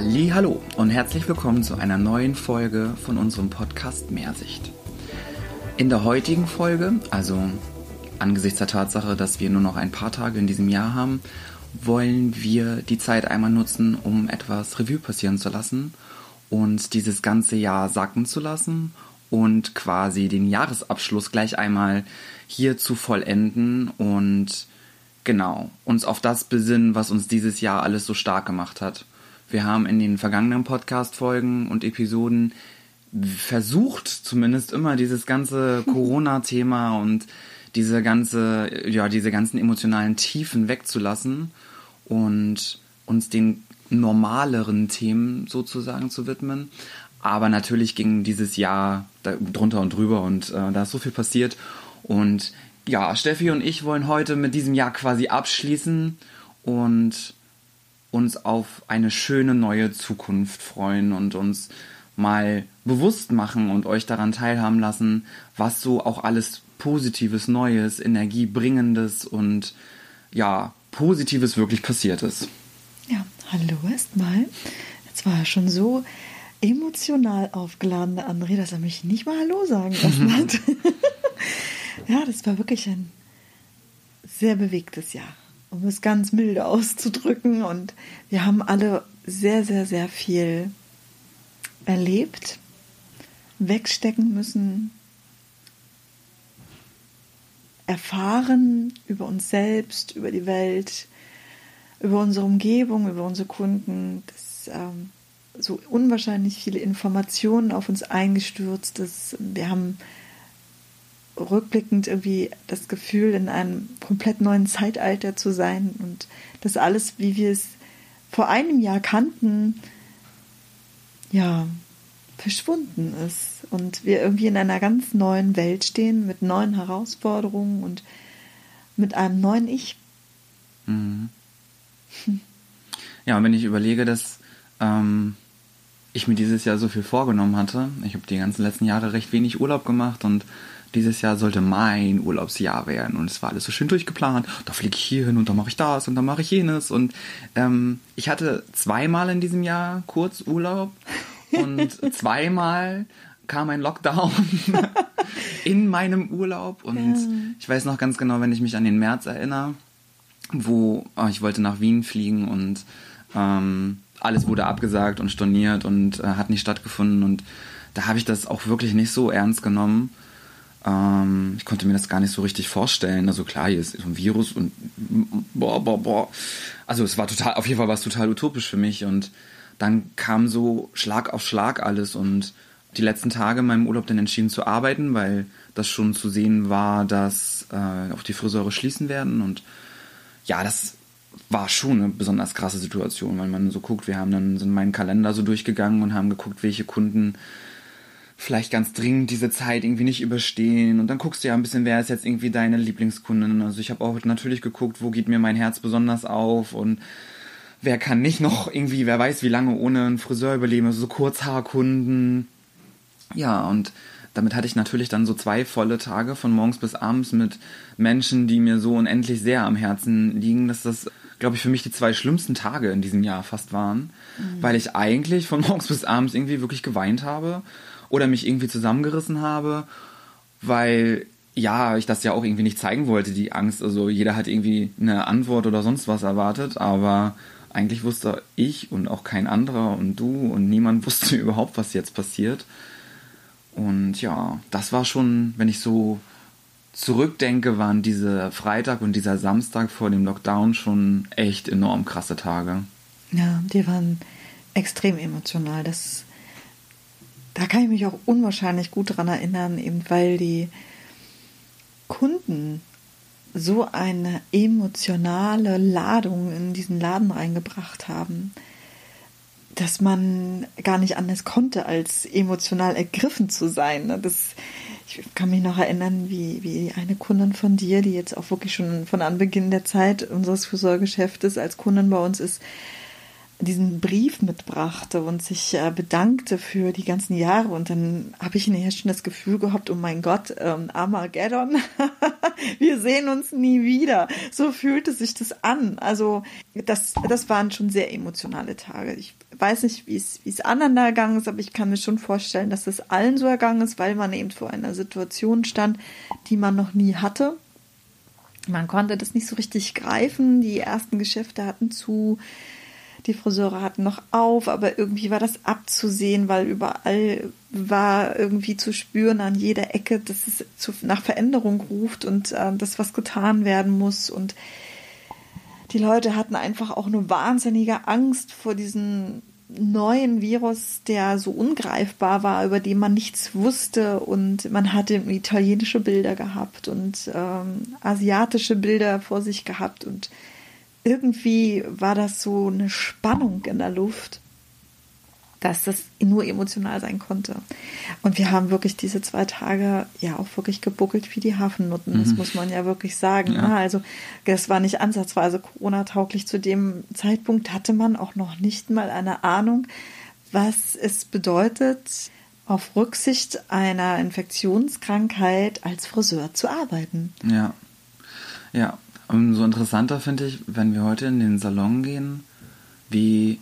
Hallo und herzlich willkommen zu einer neuen Folge von unserem Podcast Mehrsicht. In der heutigen Folge, also angesichts der Tatsache, dass wir nur noch ein paar Tage in diesem Jahr haben, wollen wir die Zeit einmal nutzen, um etwas Revue passieren zu lassen und dieses ganze Jahr sacken zu lassen und quasi den Jahresabschluss gleich einmal hier zu vollenden und genau uns auf das besinnen, was uns dieses Jahr alles so stark gemacht hat. Wir haben in den vergangenen Podcast-Folgen und Episoden versucht, zumindest immer dieses ganze Corona-Thema und diese ganze, ja, diese ganzen emotionalen Tiefen wegzulassen und uns den normaleren Themen sozusagen zu widmen. Aber natürlich ging dieses Jahr drunter und drüber und äh, da ist so viel passiert. Und ja, Steffi und ich wollen heute mit diesem Jahr quasi abschließen und uns auf eine schöne neue Zukunft freuen und uns mal bewusst machen und euch daran teilhaben lassen, was so auch alles Positives, Neues, Energiebringendes und ja, Positives wirklich passiert ist. Ja, hallo erstmal. Jetzt war er schon so emotional aufgeladen, der André, dass er mich nicht mal Hallo sagen lassen hat. ja, das war wirklich ein sehr bewegtes Jahr um es ganz milde auszudrücken. Und wir haben alle sehr, sehr, sehr viel erlebt, wegstecken müssen, erfahren über uns selbst, über die Welt, über unsere Umgebung, über unsere Kunden. Das, ähm, so unwahrscheinlich viele Informationen auf uns eingestürzt. Das, wir haben rückblickend irgendwie das Gefühl, in einem komplett neuen Zeitalter zu sein und das alles, wie wir es vor einem Jahr kannten, ja, verschwunden ist und wir irgendwie in einer ganz neuen Welt stehen mit neuen Herausforderungen und mit einem neuen Ich. Mhm. Ja, und wenn ich überlege, dass ähm, ich mir dieses Jahr so viel vorgenommen hatte, ich habe die ganzen letzten Jahre recht wenig Urlaub gemacht und dieses Jahr sollte mein Urlaubsjahr werden und es war alles so schön durchgeplant. Da fliege ich hier hin und da mache ich das und da mache ich jenes. Und ähm, ich hatte zweimal in diesem Jahr kurz Urlaub und zweimal kam ein Lockdown in meinem Urlaub. Und ja. ich weiß noch ganz genau, wenn ich mich an den März erinnere, wo oh, ich wollte nach Wien fliegen und ähm, alles wurde abgesagt und storniert und äh, hat nicht stattgefunden. Und da habe ich das auch wirklich nicht so ernst genommen ähm, ich konnte mir das gar nicht so richtig vorstellen. Also klar, hier ist so ein Virus und boah, boah, boah. Also es war total, auf jeden Fall war es total utopisch für mich und dann kam so Schlag auf Schlag alles und die letzten Tage in meinem Urlaub dann entschieden zu arbeiten, weil das schon zu sehen war, dass äh, auch die Friseure schließen werden und ja, das war schon eine besonders krasse Situation, weil man so guckt, wir haben dann sind meinen Kalender so durchgegangen und haben geguckt, welche Kunden vielleicht ganz dringend diese Zeit irgendwie nicht überstehen. Und dann guckst du ja ein bisschen, wer ist jetzt irgendwie deine Lieblingskundin. Also ich habe auch natürlich geguckt, wo geht mir mein Herz besonders auf und wer kann nicht noch irgendwie, wer weiß, wie lange ohne einen Friseur überleben, also so Kurzhaarkunden. Ja, und damit hatte ich natürlich dann so zwei volle Tage von morgens bis abends mit Menschen, die mir so unendlich sehr am Herzen liegen, dass das, glaube ich, für mich die zwei schlimmsten Tage in diesem Jahr fast waren, mhm. weil ich eigentlich von morgens bis abends irgendwie wirklich geweint habe oder mich irgendwie zusammengerissen habe, weil ja, ich das ja auch irgendwie nicht zeigen wollte, die Angst. Also jeder hat irgendwie eine Antwort oder sonst was erwartet, aber eigentlich wusste ich und auch kein anderer und du und niemand wusste überhaupt, was jetzt passiert. Und ja, das war schon, wenn ich so zurückdenke, waren diese Freitag und dieser Samstag vor dem Lockdown schon echt enorm krasse Tage. Ja, die waren extrem emotional. Das da kann ich mich auch unwahrscheinlich gut daran erinnern, eben weil die Kunden so eine emotionale Ladung in diesen Laden reingebracht haben, dass man gar nicht anders konnte, als emotional ergriffen zu sein. Das, ich kann mich noch erinnern, wie, wie eine Kundin von dir, die jetzt auch wirklich schon von Anbeginn der Zeit unseres Fürsorgeschäftes als Kundin bei uns ist, diesen Brief mitbrachte und sich äh, bedankte für die ganzen Jahre. Und dann habe ich nachher schon das Gefühl gehabt, oh mein Gott, ähm, Armageddon, wir sehen uns nie wieder. So fühlte sich das an. Also das, das waren schon sehr emotionale Tage. Ich weiß nicht, wie es anderen da ergangen ist, aber ich kann mir schon vorstellen, dass es allen so ergangen ist, weil man eben vor einer Situation stand, die man noch nie hatte. Man konnte das nicht so richtig greifen. Die ersten Geschäfte hatten zu, die Friseure hatten noch auf, aber irgendwie war das abzusehen, weil überall war irgendwie zu spüren an jeder Ecke, dass es zu, nach Veränderung ruft und äh, dass was getan werden muss. Und die Leute hatten einfach auch eine wahnsinnige Angst vor diesem neuen Virus, der so ungreifbar war, über den man nichts wusste. Und man hatte italienische Bilder gehabt und ähm, asiatische Bilder vor sich gehabt. Und irgendwie war das so eine Spannung in der Luft dass das nur emotional sein konnte. Und wir haben wirklich diese zwei Tage ja auch wirklich gebuckelt wie die Hafennutten. Mhm. Das muss man ja wirklich sagen. Ja. Ne? Also das war nicht ansatzweise Corona-tauglich. Zu dem Zeitpunkt hatte man auch noch nicht mal eine Ahnung, was es bedeutet, auf Rücksicht einer Infektionskrankheit als Friseur zu arbeiten. Ja. Ja. Umso interessanter finde ich, wenn wir heute in den Salon gehen, wie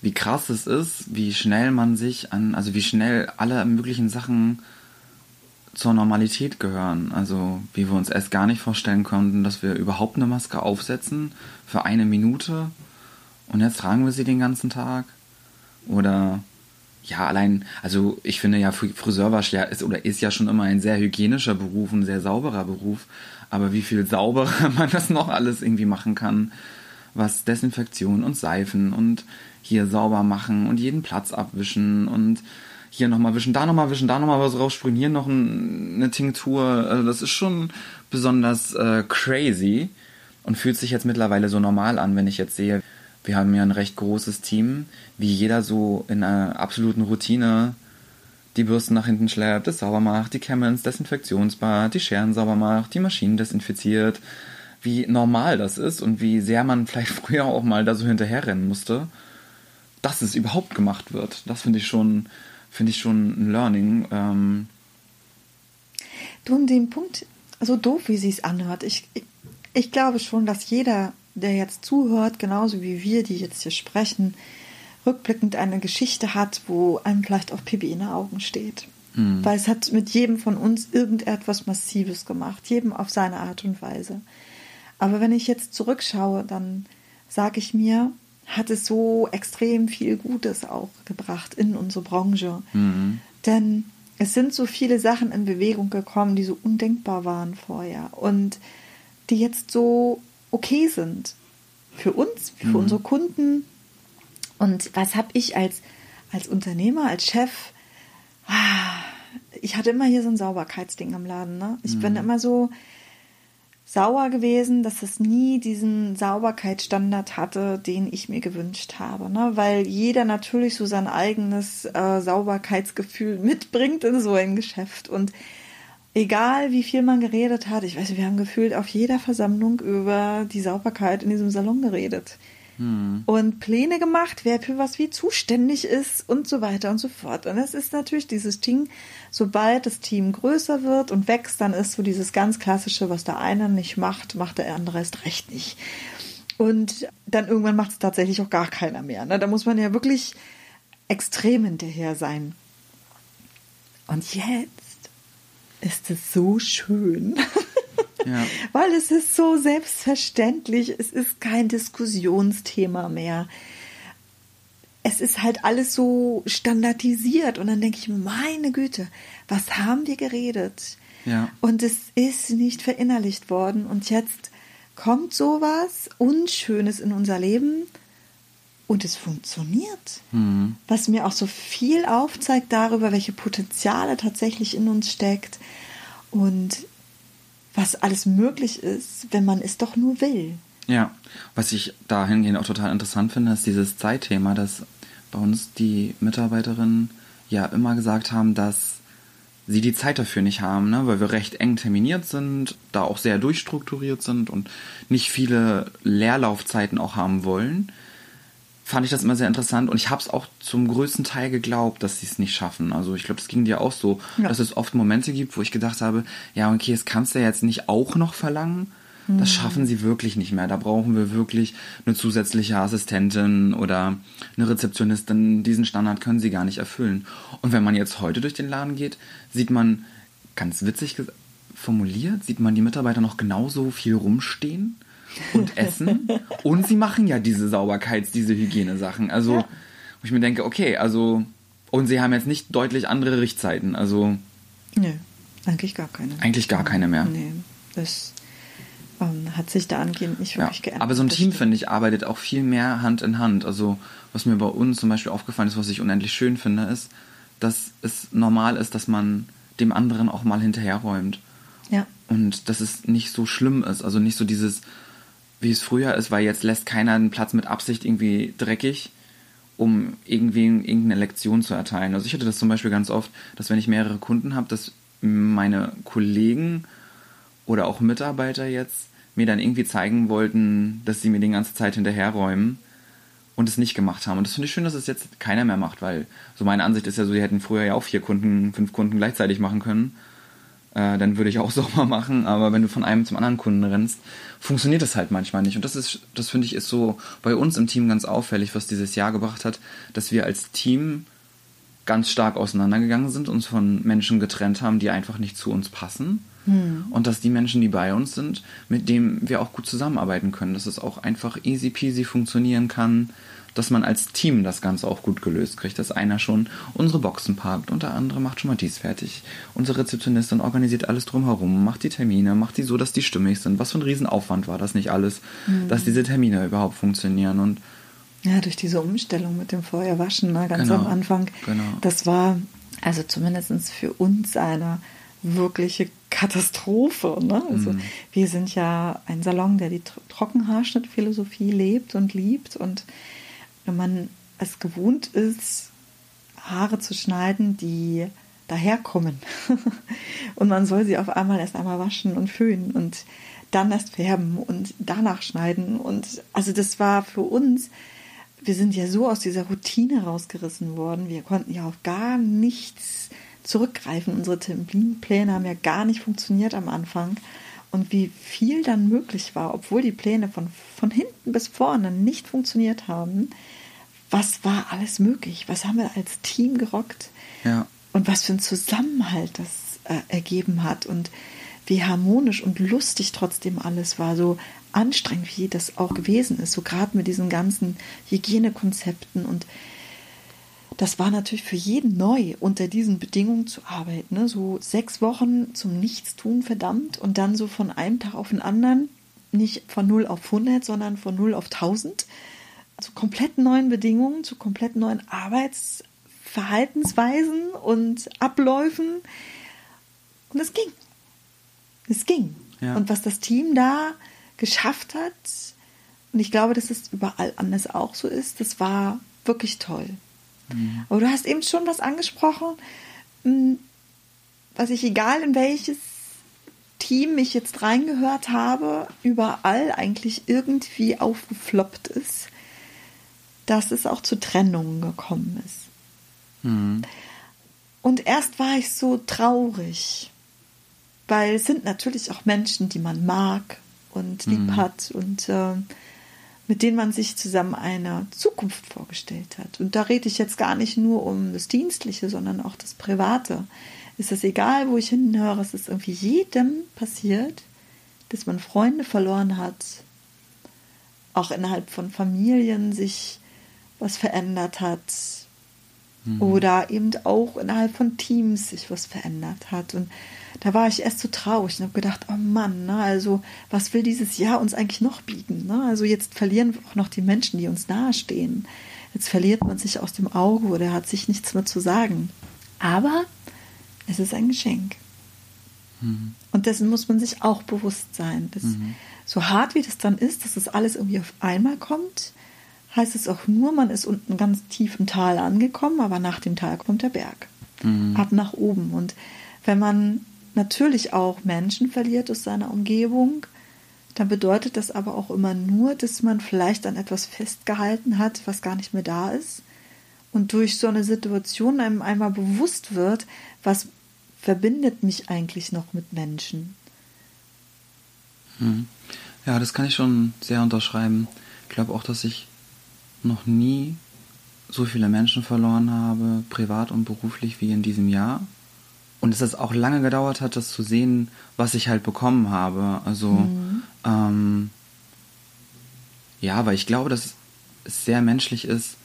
wie krass es ist, wie schnell man sich an, also wie schnell alle möglichen Sachen zur Normalität gehören. Also wie wir uns erst gar nicht vorstellen konnten, dass wir überhaupt eine Maske aufsetzen für eine Minute und jetzt tragen wir sie den ganzen Tag. Oder ja, allein, also ich finde ja, Friseurwasch ja ist oder ist ja schon immer ein sehr hygienischer Beruf, ein sehr sauberer Beruf. Aber wie viel sauberer man das noch alles irgendwie machen kann, was Desinfektion und Seifen und hier sauber machen und jeden Platz abwischen und hier nochmal wischen, da nochmal wischen, da nochmal was raussprühen, hier noch ein, eine Tinktur. Also das ist schon besonders äh, crazy und fühlt sich jetzt mittlerweile so normal an, wenn ich jetzt sehe, wir haben ja ein recht großes Team, wie jeder so in einer absoluten Routine die Bürsten nach hinten schleppt, das sauber macht, die Kämme ins Desinfektionsbad, die Scheren sauber macht, die Maschinen desinfiziert, wie normal das ist und wie sehr man vielleicht früher auch mal da so hinterherrennen musste dass es überhaupt gemacht wird. Das finde ich schon, finde ich schon ein Learning. Ähm du, an dem Punkt, so doof wie sie es anhört, ich, ich, ich glaube schon, dass jeder, der jetzt zuhört, genauso wie wir, die jetzt hier sprechen, rückblickend eine Geschichte hat, wo einem vielleicht auch Pipi in den Augen steht. Mhm. Weil es hat mit jedem von uns irgendetwas Massives gemacht, jedem auf seine Art und Weise. Aber wenn ich jetzt zurückschaue, dann sage ich mir, hat es so extrem viel Gutes auch gebracht in unsere Branche. Mhm. Denn es sind so viele Sachen in Bewegung gekommen, die so undenkbar waren vorher und die jetzt so okay sind für uns, für mhm. unsere Kunden. Und was habe ich als, als Unternehmer, als Chef? Ah, ich hatte immer hier so ein Sauberkeitsding am Laden. Ne? Ich mhm. bin immer so, sauer gewesen, dass es nie diesen Sauberkeitsstandard hatte, den ich mir gewünscht habe. Ne? Weil jeder natürlich so sein eigenes äh, Sauberkeitsgefühl mitbringt in so ein Geschäft. Und egal wie viel man geredet hat, ich weiß, wir haben gefühlt auf jeder Versammlung über die Sauberkeit in diesem Salon geredet hm. und Pläne gemacht, wer für was wie zuständig ist und so weiter und so fort. Und es ist natürlich dieses Ding, sobald das Team größer wird und wächst, dann ist so dieses ganz klassische, was der eine nicht macht, macht der andere erst recht nicht. Und dann irgendwann macht es tatsächlich auch gar keiner mehr. Ne? Da muss man ja wirklich extrem hinterher sein. Und jetzt ist es so schön. Ja. Weil es ist so selbstverständlich, es ist kein Diskussionsthema mehr. Es ist halt alles so standardisiert und dann denke ich meine Güte, was haben wir geredet? Ja. Und es ist nicht verinnerlicht worden und jetzt kommt sowas Unschönes in unser Leben und es funktioniert. Mhm. Was mir auch so viel aufzeigt darüber, welche Potenziale tatsächlich in uns steckt. Und was alles möglich ist, wenn man es doch nur will. Ja, was ich dahingehend auch total interessant finde, ist dieses Zeitthema, dass bei uns die Mitarbeiterinnen ja immer gesagt haben, dass sie die Zeit dafür nicht haben, ne? weil wir recht eng terminiert sind, da auch sehr durchstrukturiert sind und nicht viele Leerlaufzeiten auch haben wollen fand ich das immer sehr interessant und ich habe es auch zum größten Teil geglaubt, dass sie es nicht schaffen. Also ich glaube, es ging dir auch so, ja. dass es oft Momente gibt, wo ich gedacht habe, ja, okay, das kannst du ja jetzt nicht auch noch verlangen, Das schaffen sie wirklich nicht mehr. Da brauchen wir wirklich eine zusätzliche Assistentin oder eine Rezeptionistin. Diesen Standard können sie gar nicht erfüllen. Und wenn man jetzt heute durch den Laden geht, sieht man, ganz witzig formuliert, sieht man die Mitarbeiter noch genauso viel rumstehen und essen. und sie machen ja diese Sauberkeits-, diese Hygienesachen. Also, ja. wo ich mir denke, okay, also, und sie haben jetzt nicht deutlich andere Richtzeiten. Also. Nö, eigentlich gar keine. Eigentlich gar keine mehr. Nee, das ähm, hat sich da angehend nicht wirklich ja, geändert. Aber so ein Team, finde ich, arbeitet auch viel mehr Hand in Hand. Also, was mir bei uns zum Beispiel aufgefallen ist, was ich unendlich schön finde, ist, dass es normal ist, dass man dem anderen auch mal hinterherräumt. Ja. Und dass es nicht so schlimm ist. Also nicht so dieses, wie es früher ist, weil jetzt lässt keiner einen Platz mit Absicht irgendwie dreckig, um irgendwie irgendeine Lektion zu erteilen. Also ich hatte das zum Beispiel ganz oft, dass wenn ich mehrere Kunden habe, dass meine Kollegen oder auch Mitarbeiter jetzt mir dann irgendwie zeigen wollten, dass sie mir die ganze Zeit hinterherräumen und es nicht gemacht haben. Und das finde ich schön, dass es jetzt keiner mehr macht, weil so meine Ansicht ist ja so, die hätten früher ja auch vier Kunden, fünf Kunden gleichzeitig machen können. Äh, dann würde ich auch sauber machen, aber wenn du von einem zum anderen Kunden rennst, funktioniert das halt manchmal nicht. Und das ist, das finde ich, ist so bei uns im Team ganz auffällig, was dieses Jahr gebracht hat, dass wir als Team ganz stark auseinandergegangen sind, uns von Menschen getrennt haben, die einfach nicht zu uns passen hm. Und dass die Menschen, die bei uns sind, mit denen wir auch gut zusammenarbeiten können, dass es auch einfach easy peasy funktionieren kann, dass man als Team das Ganze auch gut gelöst kriegt, dass einer schon unsere Boxen parkt und der andere macht schon mal dies fertig. Unsere Rezeptionistin organisiert alles drumherum, macht die Termine, macht die so, dass die stimmig sind. Was für ein Riesenaufwand war das nicht alles, mhm. dass diese Termine überhaupt funktionieren und ja, durch diese Umstellung mit dem Feuerwaschen ne, ganz genau, am Anfang, genau. das war also zumindest für uns eine wirkliche Katastrophe. Ne? Also mhm. wir sind ja ein Salon, der die Trockenhaarschnittphilosophie lebt und liebt. Und wenn man es gewohnt ist, Haare zu schneiden, die daherkommen und man soll sie auf einmal erst einmal waschen und föhnen und dann erst färben und danach schneiden. Und also das war für uns, wir sind ja so aus dieser Routine rausgerissen worden. Wir konnten ja auf gar nichts zurückgreifen. Unsere Terminpläne haben ja gar nicht funktioniert am Anfang. Und wie viel dann möglich war, obwohl die Pläne von, von hinten bis vorne nicht funktioniert haben, was war alles möglich? Was haben wir als Team gerockt? Ja. Und was für ein Zusammenhalt das äh, ergeben hat und wie harmonisch und lustig trotzdem alles war, so anstrengend wie das auch gewesen ist, so gerade mit diesen ganzen Hygienekonzepten und das war natürlich für jeden neu, unter diesen Bedingungen zu arbeiten. Ne? So sechs Wochen zum Nichtstun, verdammt, und dann so von einem Tag auf den anderen, nicht von 0 auf 100, sondern von 0 auf 1000. Also komplett neuen Bedingungen, zu komplett neuen Arbeitsverhaltensweisen und Abläufen. Und es ging. Es ging. Ja. Und was das Team da geschafft hat, und ich glaube, dass es überall anders auch so ist, das war wirklich toll. Mhm. Aber du hast eben schon was angesprochen, hm, was ich, egal in welches Team ich jetzt reingehört habe, überall eigentlich irgendwie aufgefloppt ist, dass es auch zu Trennungen gekommen ist. Mhm. Und erst war ich so traurig, weil es sind natürlich auch Menschen, die man mag und lieb mhm. hat und äh, mit denen man sich zusammen eine Zukunft vorgestellt hat. Und da rede ich jetzt gar nicht nur um das Dienstliche, sondern auch das Private. Ist es egal, wo ich hinhöre, es ist irgendwie jedem passiert, dass man Freunde verloren hat, auch innerhalb von Familien sich was verändert hat mhm. oder eben auch innerhalb von Teams sich was verändert hat. Und da war ich erst so traurig und habe gedacht, oh Mann, ne, also was will dieses Jahr uns eigentlich noch bieten? Ne? Also jetzt verlieren wir auch noch die Menschen, die uns nahestehen. Jetzt verliert man sich aus dem Auge oder hat sich nichts mehr zu sagen. Aber es ist ein Geschenk. Mhm. Und dessen muss man sich auch bewusst sein. Dass, mhm. So hart wie das dann ist, dass das alles irgendwie auf einmal kommt, heißt es auch nur, man ist unten ganz tief im Tal angekommen, aber nach dem Tal kommt der Berg. Mhm. Ab nach oben. Und wenn man natürlich auch Menschen verliert aus seiner Umgebung, dann bedeutet das aber auch immer nur, dass man vielleicht an etwas festgehalten hat, was gar nicht mehr da ist. Und durch so eine Situation einem einmal bewusst wird, was verbindet mich eigentlich noch mit Menschen. Hm. Ja, das kann ich schon sehr unterschreiben. Ich glaube auch, dass ich noch nie so viele Menschen verloren habe, privat und beruflich, wie in diesem Jahr. Und dass es auch lange gedauert hat, das zu sehen, was ich halt bekommen habe. Also, mhm. ähm, ja, weil ich glaube, dass es sehr menschlich ist,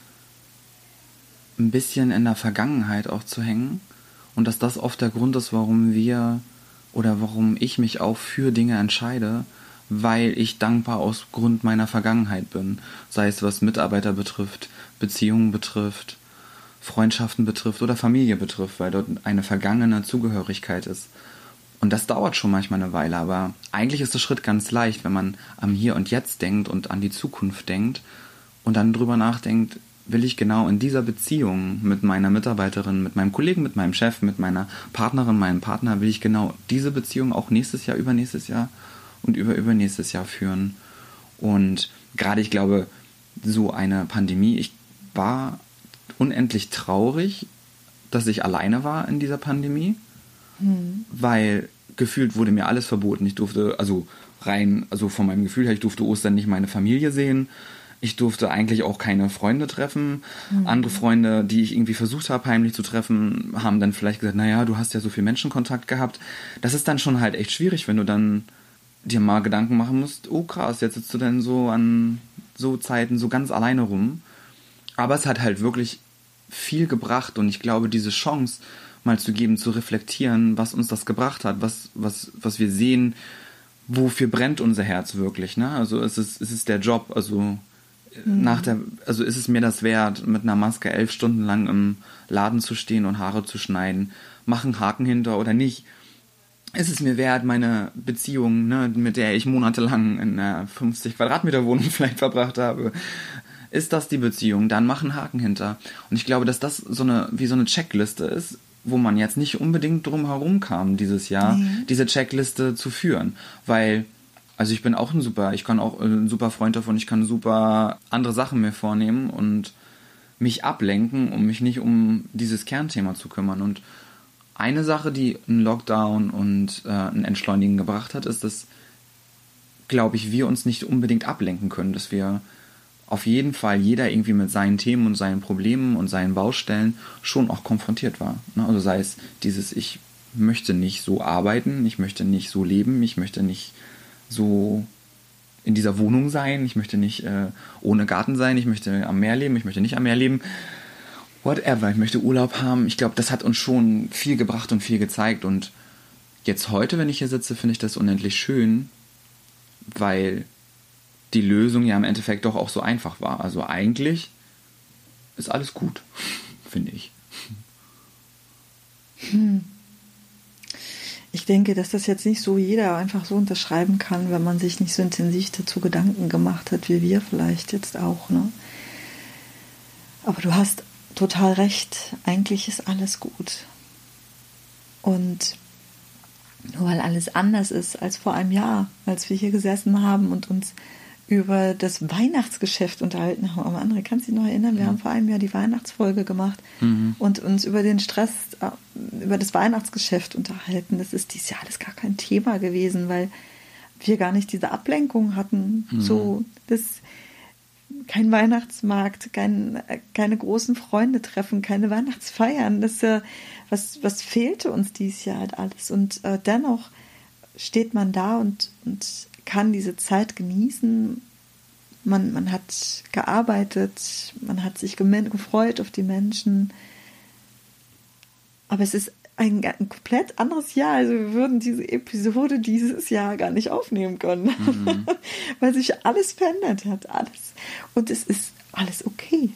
ein bisschen in der Vergangenheit auch zu hängen. Und dass das oft der Grund ist, warum wir oder warum ich mich auch für Dinge entscheide, weil ich dankbar aus Grund meiner Vergangenheit bin. Sei es was Mitarbeiter betrifft, Beziehungen betrifft, Freundschaften betrifft oder Familie betrifft, weil dort eine vergangene Zugehörigkeit ist. Und das dauert schon manchmal eine Weile, aber eigentlich ist der Schritt ganz leicht, wenn man am Hier und Jetzt denkt und an die Zukunft denkt und dann drüber nachdenkt, will ich genau in dieser Beziehung mit meiner Mitarbeiterin, mit meinem Kollegen, mit meinem Chef, mit meiner Partnerin, meinem Partner, will ich genau diese Beziehung auch nächstes Jahr, übernächstes Jahr und über übernächstes Jahr führen. Und gerade ich glaube, so eine Pandemie, ich war unendlich traurig, dass ich alleine war in dieser Pandemie, hm. weil gefühlt wurde mir alles verboten. Ich durfte, also rein, also von meinem Gefühl her, ich durfte Ostern nicht meine Familie sehen. Ich durfte eigentlich auch keine Freunde treffen. Mhm. Andere Freunde, die ich irgendwie versucht habe, heimlich zu treffen, haben dann vielleicht gesagt, naja, du hast ja so viel Menschenkontakt gehabt. Das ist dann schon halt echt schwierig, wenn du dann dir mal Gedanken machen musst, oh krass, jetzt sitzt du denn so an so Zeiten so ganz alleine rum. Aber es hat halt wirklich viel gebracht und ich glaube, diese Chance mal zu geben, zu reflektieren, was uns das gebracht hat, was, was, was wir sehen, wofür brennt unser Herz wirklich, ne? Also es ist, es ist der Job, also Mhm. Nach der, also ist es mir das wert, mit einer Maske elf Stunden lang im Laden zu stehen und Haare zu schneiden, machen Haken hinter oder nicht? Ist es mir wert, meine Beziehung, ne, mit der ich monatelang in einer 50 Quadratmeter Wohnung vielleicht verbracht habe, ist das die Beziehung? Dann machen Haken hinter. Und ich glaube, dass das so eine, wie so eine Checkliste ist, wo man jetzt nicht unbedingt drum herum kam dieses Jahr, mhm. diese Checkliste zu führen. Weil also ich bin auch ein super, ich kann auch äh, ein super Freund davon, ich kann super andere Sachen mir vornehmen und mich ablenken, um mich nicht um dieses Kernthema zu kümmern. Und eine Sache, die ein Lockdown und äh, ein Entschleunigen gebracht hat, ist, dass, glaube ich, wir uns nicht unbedingt ablenken können, dass wir auf jeden Fall jeder irgendwie mit seinen Themen und seinen Problemen und seinen Baustellen schon auch konfrontiert war. Ne? Also sei es dieses, ich möchte nicht so arbeiten, ich möchte nicht so leben, ich möchte nicht so in dieser Wohnung sein, ich möchte nicht äh, ohne Garten sein, ich möchte am Meer leben, ich möchte nicht am Meer leben. Whatever, ich möchte Urlaub haben. Ich glaube, das hat uns schon viel gebracht und viel gezeigt. Und jetzt heute, wenn ich hier sitze, finde ich das unendlich schön, weil die Lösung ja im Endeffekt doch auch so einfach war. Also eigentlich ist alles gut, finde ich. Hm. Ich denke, dass das jetzt nicht so jeder einfach so unterschreiben kann, wenn man sich nicht so intensiv dazu Gedanken gemacht hat, wie wir vielleicht jetzt auch. Ne? Aber du hast total recht. Eigentlich ist alles gut. Und nur weil alles anders ist als vor einem Jahr, als wir hier gesessen haben und uns über das Weihnachtsgeschäft unterhalten haben. Aber andere, kannst du dich noch erinnern? Wir mhm. haben vor einem Jahr die Weihnachtsfolge gemacht mhm. und uns über den Stress, äh, über das Weihnachtsgeschäft unterhalten. Das ist dieses Jahr alles gar kein Thema gewesen, weil wir gar nicht diese Ablenkung hatten. Mhm. So, das, kein Weihnachtsmarkt, kein, keine großen Freunde treffen, keine Weihnachtsfeiern. Das, äh, was, was fehlte uns dieses Jahr halt alles. Und äh, dennoch steht man da und, und kann diese Zeit genießen. Man, man hat gearbeitet, man hat sich gefreut auf die Menschen. Aber es ist ein, ein, komplett anderes Jahr. Also wir würden diese Episode dieses Jahr gar nicht aufnehmen können, mhm. weil sich alles verändert hat, alles. Und es ist alles okay.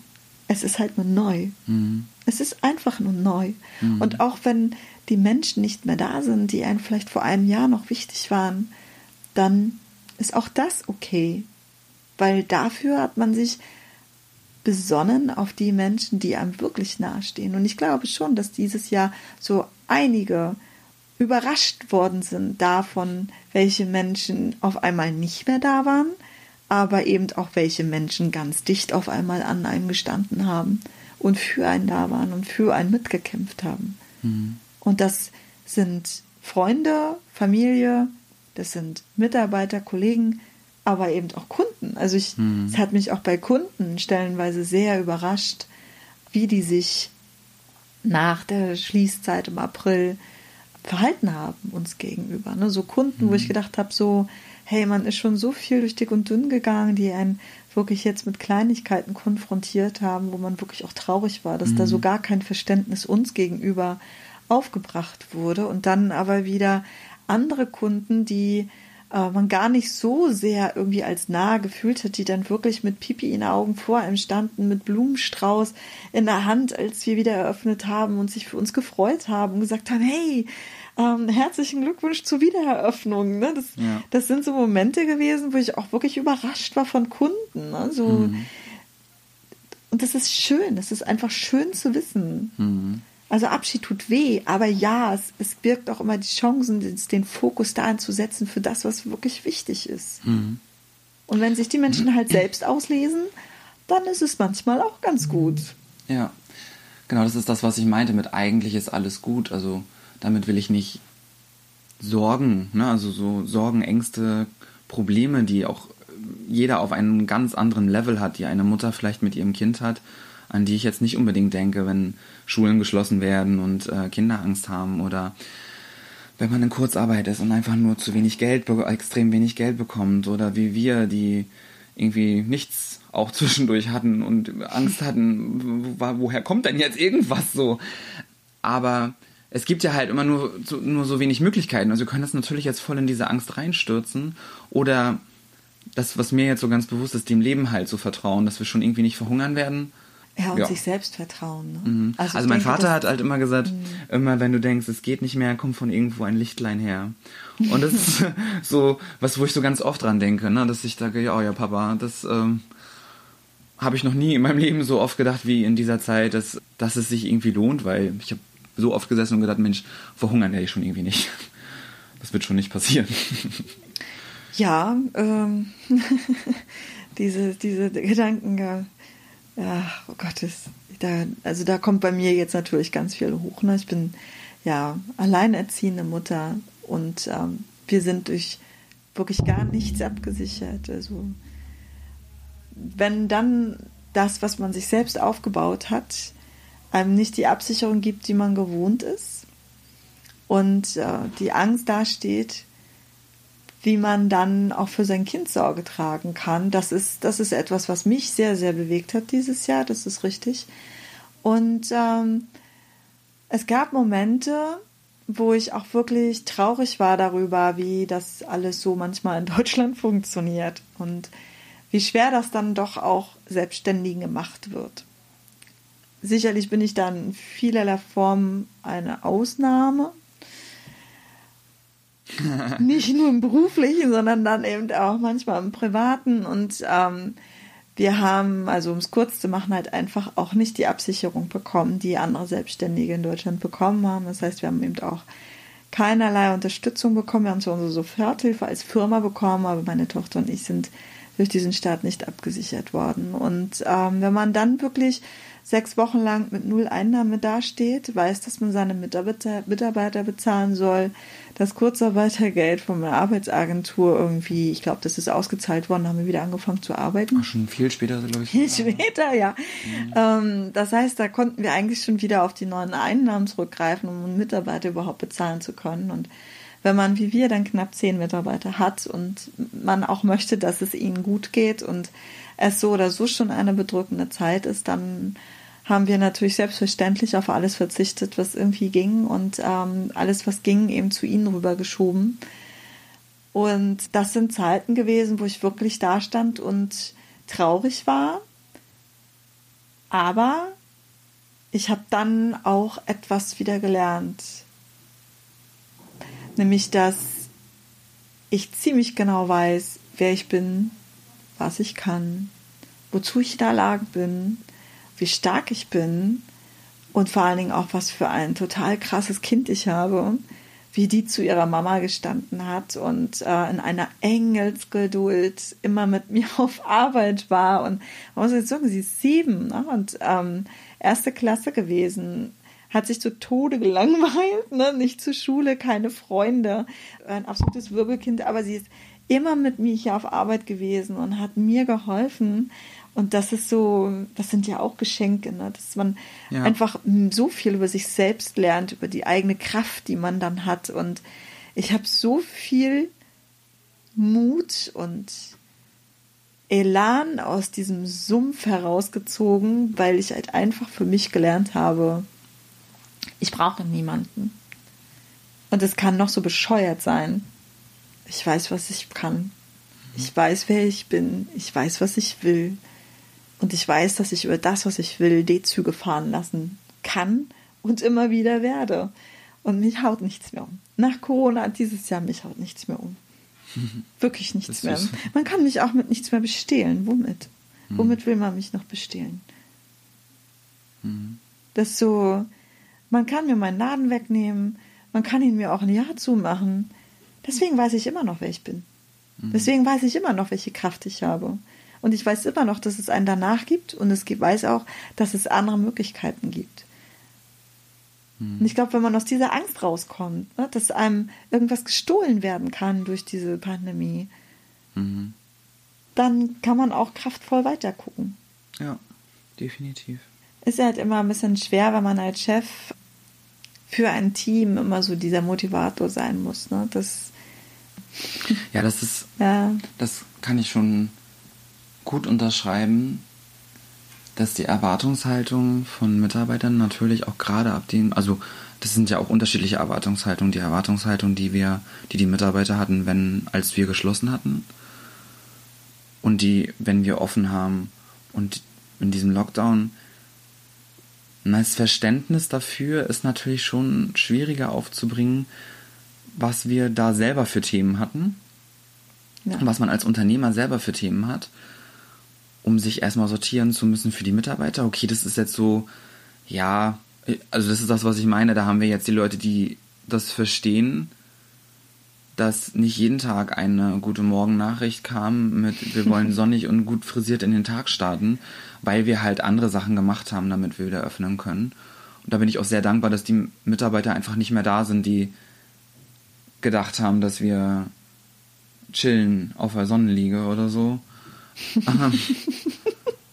Es ist halt nur neu. Mhm. Es ist einfach nur neu. Mhm. Und auch wenn die Menschen nicht mehr da sind, die einem vielleicht vor einem Jahr noch wichtig waren, dann ist auch das okay. Weil dafür hat man sich besonnen auf die Menschen, die einem wirklich nahestehen. Und ich glaube schon, dass dieses Jahr so einige überrascht worden sind davon, welche Menschen auf einmal nicht mehr da waren, aber eben auch welche Menschen ganz dicht auf einmal an einem gestanden haben und für einen da waren und für einen mitgekämpft haben. Mhm. Und das sind Freunde, Familie, das sind Mitarbeiter, Kollegen, aber eben auch Kunden. Also ich, Mhm. es hat mich auch bei Kunden stellenweise sehr überrascht, wie die sich nach der Schließzeit im April verhalten haben uns gegenüber. Ne? So Kunden, wo ich gedacht habe, so, hey, man ist schon so viel durch dick und dünn gegangen, die einen wirklich jetzt mit Kleinigkeiten konfrontiert haben, wo man wirklich auch traurig war, dass da so gar kein Verständnis uns gegenüber aufgebracht wurde. Und dann aber wieder andere Kunden, die äh, man gar nicht so sehr irgendwie als nah gefühlt hat, die dann wirklich mit Pipi in den Augen vor einem standen, mit Blumenstrauß in der Hand, als wir wieder eröffnet haben und sich für uns gefreut haben und gesagt haben, hey, ähm, herzlichen Glückwunsch zur Wiedereröffnung. Ne? Das, Ja. das sind so Momente gewesen, wo ich auch wirklich überrascht war von Kunden. Ne? So, Und das ist schön, das ist einfach schön zu wissen. Mhm. Also Abschied tut weh, aber ja, es, es birgt auch immer die Chancen, den- Fokus dahin zu setzen für das, was wirklich wichtig ist. Mhm. Und wenn sich die Menschen halt selbst auslesen, dann ist es manchmal auch ganz gut. Ja, genau, das ist das, was ich meinte mit eigentlich ist alles gut. Also damit will ich nicht Sorgen, ne? also so Sorgen, Ängste, Probleme, die auch jeder auf einem ganz anderen Level hat, die eine Mutter vielleicht mit ihrem Kind hat, an die ich jetzt nicht unbedingt denke, wenn Schulen geschlossen werden und äh, Kinder Angst haben oder wenn man in Kurzarbeit ist und einfach nur zu wenig Geld, extrem wenig Geld bekommt oder wie wir, die irgendwie nichts auch zwischendurch hatten und Angst hatten, wo- woher kommt denn jetzt irgendwas so? Aber es gibt ja halt immer nur so, nur so wenig Möglichkeiten. Also wir können das natürlich jetzt voll in diese Angst reinstürzen oder das, was mir jetzt so ganz bewusst ist, dem Leben halt so vertrauen, dass wir schon irgendwie nicht verhungern werden. Ja, und Ja. sich selbst vertrauen. Ne? Mhm. Also, ich mein denke, Vater hat halt immer gesagt, immer wenn du denkst, es geht nicht mehr, kommt von irgendwo ein Lichtlein her. Und das ist so was, wo ich so ganz oft dran denke, ne? dass ich sage, ja, oh ja, Papa, das ähm, habe ich noch nie in meinem Leben so oft gedacht wie in dieser Zeit, dass, dass es sich irgendwie lohnt, weil ich habe so oft gesessen und gedacht, Mensch, verhungern werde ich schon irgendwie nicht. Das wird schon nicht passieren. Ja, ähm, diese, diese Gedanken, ja, oh Gottes, da, also da kommt bei mir jetzt natürlich ganz viel hoch. Ne? Ich bin ja alleinerziehende Mutter und ähm, wir sind durch wirklich gar nichts abgesichert. Also wenn dann das, was man sich selbst aufgebaut hat, einem nicht die Absicherung gibt, die man gewohnt ist und äh, die Angst dasteht, wie man dann auch für sein Kind Sorge tragen kann. Das ist, das ist etwas, was mich sehr, sehr bewegt hat dieses Jahr, das ist richtig. Und ähm, es gab Momente, wo ich auch wirklich traurig war darüber, wie das alles so manchmal in Deutschland funktioniert und wie schwer das dann doch auch Selbstständigen gemacht wird. Sicherlich bin ich dann in vielerlei Form eine Ausnahme, nicht nur im beruflichen, sondern dann eben auch manchmal im privaten. Und ähm, wir haben, also um es kurz zu machen, halt einfach auch nicht die Absicherung bekommen, die andere Selbstständige in Deutschland bekommen haben. Das heißt, wir haben eben auch keinerlei Unterstützung bekommen. Wir haben zwar unsere Soforthilfe als Firma bekommen, aber meine Tochter und ich sind durch diesen Staat nicht abgesichert worden. Und ähm, wenn man dann wirklich sechs Wochen lang mit null Einnahme dasteht, weiß, dass man seine Mitarbeiter, Mitarbeiter bezahlen soll, das Kurzarbeitergeld von der Arbeitsagentur irgendwie, ich glaube, das ist ausgezahlt worden, haben wir wieder angefangen zu arbeiten. Ach, schon viel später, glaube ich. Viel später, ja. Ähm, das heißt, da konnten wir eigentlich schon wieder auf die neuen Einnahmen zurückgreifen, um einen Mitarbeiter überhaupt bezahlen zu können. Und wenn man wie wir dann knapp zehn Mitarbeiter hat und man auch möchte, dass es ihnen gut geht und es so oder so schon eine bedrückende Zeit ist, dann haben wir natürlich selbstverständlich auf alles verzichtet, was irgendwie ging und ähm, alles, was ging, eben zu ihnen rübergeschoben. Und das sind Zeiten gewesen, wo ich wirklich da stand und traurig war. Aber ich habe dann auch etwas wieder gelernt. Nämlich, dass ich ziemlich genau weiß, wer ich bin, was ich kann, wozu ich in der Lage bin, wie stark ich bin und vor allen Dingen auch, was für ein total krasses Kind ich habe, wie die zu ihrer Mama gestanden hat und äh, in einer Engelsgeduld immer mit mir auf Arbeit war. Und man muss jetzt sagen, sie ist sieben ne? und ähm, erste Klasse gewesen, hat sich zu Tode gelangweilt, ne? nicht zur Schule, keine Freunde, ein absolutes Wirbelkind, aber sie ist immer mit mir hier auf Arbeit gewesen und hat mir geholfen. Und das ist so, das sind ja auch Geschenke, ne? dass man ja. einfach so viel über sich selbst lernt, über die eigene Kraft, die man dann hat. Und ich habe so viel Mut und Elan aus diesem Sumpf herausgezogen, weil ich halt einfach für mich gelernt habe, ich brauche niemanden. Und es kann noch so bescheuert sein. Ich weiß, was ich kann. Ich weiß, wer ich bin. Ich weiß, was ich will. Und ich weiß, dass ich über das, was ich will, D-Züge fahren lassen kann und immer wieder werde. Und mich haut nichts mehr um. Nach Corona dieses Jahr mich haut nichts mehr um. Wirklich nichts mehr. Man kann mich auch mit nichts mehr bestehlen. Womit? Mhm. Womit will man mich noch bestehlen? Mhm. Das ist so, man kann mir meinen Laden wegnehmen, man kann ihn mir auch ein Jahr zumachen. Deswegen weiß ich immer noch, wer ich bin. Mhm. Deswegen weiß ich immer noch, welche Kraft ich habe. Und ich weiß immer noch, dass es einen danach gibt und es weiß auch, dass es andere Möglichkeiten gibt. Und ich glaube, wenn man aus dieser Angst rauskommt, ne, dass einem irgendwas gestohlen werden kann durch diese Pandemie, mhm. dann kann man auch kraftvoll weitergucken. Ja, definitiv. Ist halt immer ein bisschen schwer, wenn man als Chef für ein Team immer so dieser Motivator sein muss. Ne? Das, ja, das ist, ja. das kann ich schon gut unterschreiben dass die Erwartungshaltung von Mitarbeitern natürlich auch gerade ab dem, also das sind ja auch unterschiedliche Erwartungshaltungen. Die Erwartungshaltung, die wir, die die Mitarbeiter hatten, wenn, als wir geschlossen hatten und die, wenn wir offen haben und in diesem Lockdown, das Verständnis dafür ist natürlich schon schwieriger aufzubringen, was wir da selber für Themen hatten, ja. was man als Unternehmer selber für Themen hat um sich erstmal sortieren zu müssen für die Mitarbeiter. Okay, das ist jetzt so, ja, also das ist das, was ich meine. Da haben wir jetzt die Leute, die das verstehen, dass nicht jeden Tag eine gute Morgen-Nachricht kam mit, wir wollen sonnig und gut frisiert in den Tag starten, weil wir halt andere Sachen gemacht haben, damit wir wieder öffnen können. Und da bin ich auch sehr dankbar, dass die Mitarbeiter einfach nicht mehr da sind, die gedacht haben, dass wir chillen auf der Sonnenliege oder so,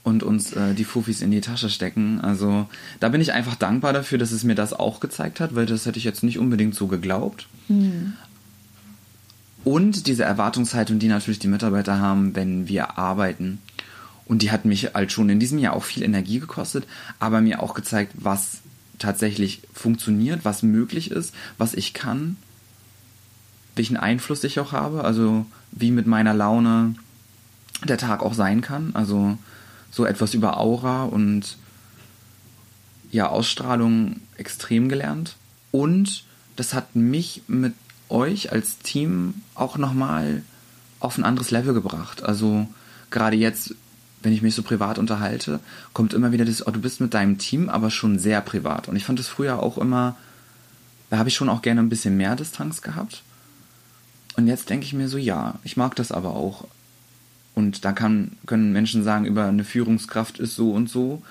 und uns äh, die Fufis in die Tasche stecken. Also da bin ich einfach dankbar dafür, dass es mir das auch gezeigt hat, weil das hätte ich jetzt nicht unbedingt so geglaubt. Mhm. Und diese Erwartungshaltung, die natürlich die Mitarbeiter haben, wenn wir arbeiten. Und die hat mich halt schon in diesem Jahr auch viel Energie gekostet, aber mir auch gezeigt, was tatsächlich funktioniert, was möglich ist, was ich kann, welchen Einfluss ich auch habe, also wie mit meiner Laune der Tag auch sein kann. Also so etwas über Aura und ja, Ausstrahlung extrem gelernt. Und das hat mich mit euch als Team auch nochmal auf ein anderes Level gebracht. Also gerade jetzt, wenn ich mich so privat unterhalte, kommt immer wieder das, oh, du bist mit deinem Team, aber schon sehr privat. Und ich fand das früher auch immer, da habe ich schon auch gerne ein bisschen mehr Distanz gehabt. Und jetzt denke ich mir so, ja, ich mag das aber auch. Und da kann, können Menschen sagen, über eine Führungskraft ist so und so.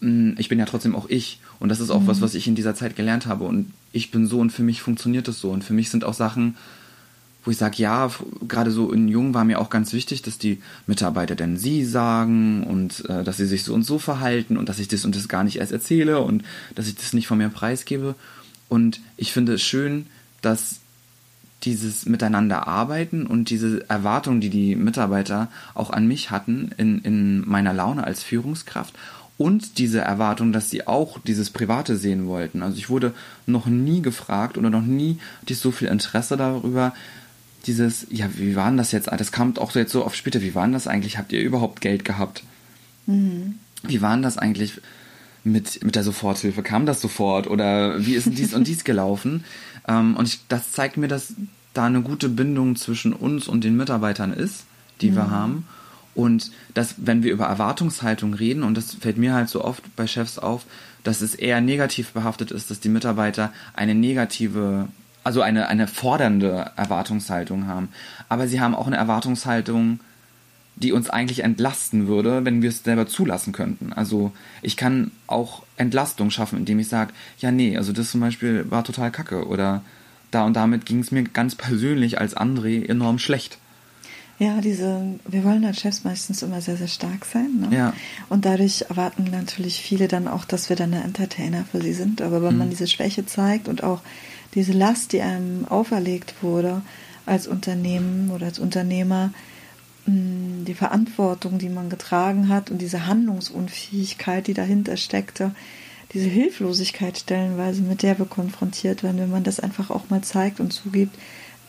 Mm, ich bin ja trotzdem auch ich. Und das ist auch mhm. was, was ich in dieser Zeit gelernt habe. Und ich bin so und für mich funktioniert das so. Und für mich sind auch Sachen, wo ich sage, ja, gerade so in Jung war mir auch ganz wichtig, dass die Mitarbeiter denn sie sagen und äh, dass sie sich so und so verhalten und dass ich das und das gar nicht erst erzähle und dass ich das nicht von mir preisgebe. Und ich finde es schön, dass dieses Miteinander arbeiten und diese Erwartung, die die Mitarbeiter auch an mich hatten in, in meiner Laune als Führungskraft und diese Erwartung, dass sie auch dieses Private sehen wollten. Also ich wurde noch nie gefragt oder noch nie hatte so viel Interesse darüber, dieses, ja, wie war denn das jetzt? Das kam auch jetzt so oft später, wie war denn das eigentlich? Habt ihr überhaupt Geld gehabt? Mhm. Wie war denn das eigentlich mit, mit der Soforthilfe? Kam das sofort oder wie ist dies und dies gelaufen? Ähm, und ich, das zeigt mir, dass da eine gute Bindung zwischen uns und den Mitarbeitern ist, die mhm. wir haben. Und dass, wenn wir über Erwartungshaltung reden, und das fällt mir halt so oft bei Chefs auf, dass es eher negativ behaftet ist, dass die Mitarbeiter eine negative, also eine, eine fordernde Erwartungshaltung haben. Aber sie haben auch eine Erwartungshaltung, die uns eigentlich entlasten würde, wenn wir es selber zulassen könnten. Also ich kann auch Entlastung schaffen, indem ich sage, ja nee, also das zum Beispiel war total kacke oder da und damit ging es mir ganz persönlich als André enorm schlecht. Ja, diese, wir wollen als Chefs meistens immer sehr, sehr stark sein. Ne? Ja. Und dadurch erwarten natürlich viele dann auch, dass wir dann der Entertainer für sie sind. Aber wenn mhm. man diese Schwäche zeigt und auch diese Last, die einem auferlegt wurde als Unternehmen oder als Unternehmer, die Verantwortung, die man getragen hat und diese Handlungsunfähigkeit, die dahinter steckte, diese Hilflosigkeit stellenweise, mit der wir konfrontiert werden, wenn man das einfach auch mal zeigt und zugibt,